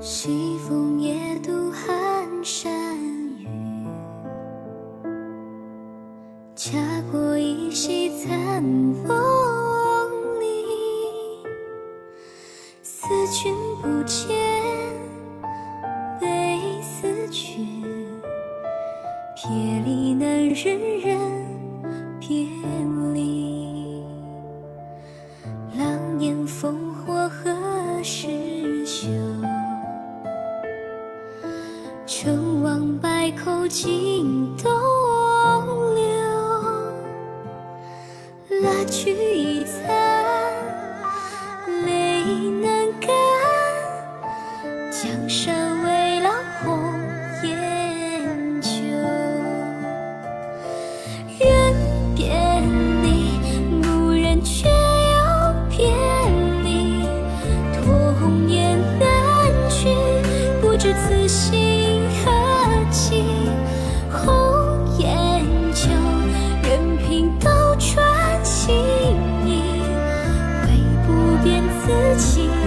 西风夜渡寒山雨，恰过一夕残梦里，思君不见，悲思绝，别离难人人别离。百口尽东流，蜡炬已残，泪难干。江山未老，红颜旧。人别离，不忍却又别离。童颜难去，不知此心都全心意，为不变此情。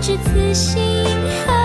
知此心。